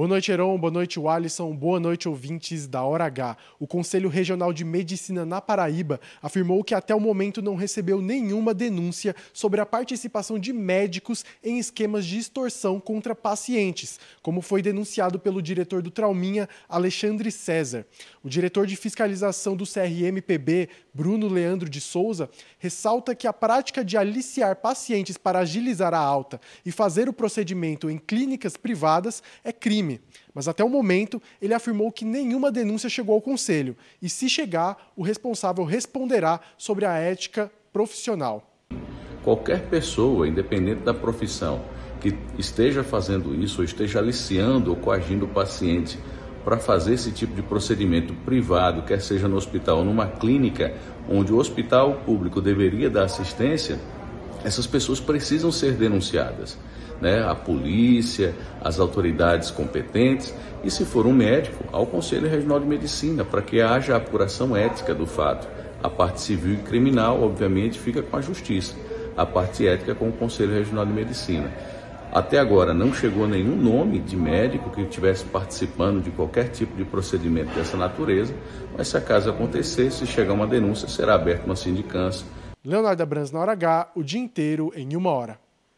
Boa noite, Heron. Boa noite, Alisson. Boa noite, ouvintes da Hora H. O Conselho Regional de Medicina na Paraíba afirmou que até o momento não recebeu nenhuma denúncia sobre a participação de médicos em esquemas de extorsão contra pacientes, como foi denunciado pelo diretor do Trauminha, Alexandre César. O diretor de fiscalização do CRMPB, Bruno Leandro de Souza, ressalta que a prática de aliciar pacientes para agilizar a alta e fazer o procedimento em clínicas privadas é crime crime, mas até o momento ele afirmou que nenhuma denúncia chegou ao conselho e, se chegar, o responsável responderá sobre a ética profissional. Qualquer pessoa, independente da profissão, que esteja fazendo isso ou esteja aliciando ou coagindo o paciente para fazer esse tipo de procedimento privado, quer seja no hospital ou numa clínica, onde o hospital público deveria dar assistência, essas pessoas precisam ser denunciadas né, a polícia, as autoridades competentes e, se for um médico, ao Conselho Regional de Medicina, para que haja apuração ética do fato. A parte civil e criminal, obviamente, fica com a Justiça, a parte ética com o Conselho Regional de Medicina. Até agora não chegou nenhum nome de médico que estivesse participando de qualquer tipo de procedimento dessa natureza, mas se acaso acontecer, se chegar uma denúncia, será aberta uma sindicância. Leonardo Abrams na hora H, o dia inteiro em uma hora.